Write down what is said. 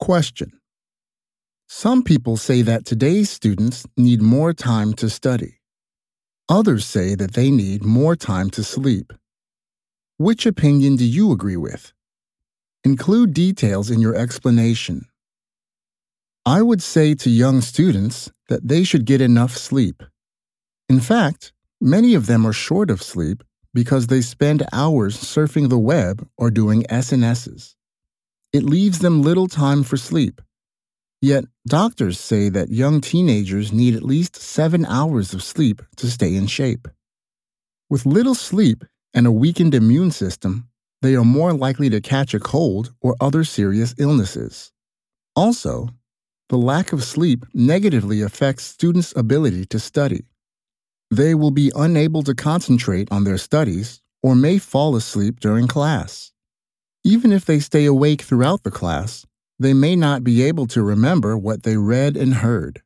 Question Some people say that today's students need more time to study. Others say that they need more time to sleep. Which opinion do you agree with? Include details in your explanation. I would say to young students that they should get enough sleep. In fact, many of them are short of sleep because they spend hours surfing the web or doing SNSs. It leaves them little time for sleep. Yet, doctors say that young teenagers need at least seven hours of sleep to stay in shape. With little sleep and a weakened immune system, they are more likely to catch a cold or other serious illnesses. Also, the lack of sleep negatively affects students' ability to study. They will be unable to concentrate on their studies or may fall asleep during class. Even if they stay awake throughout the class, they may not be able to remember what they read and heard.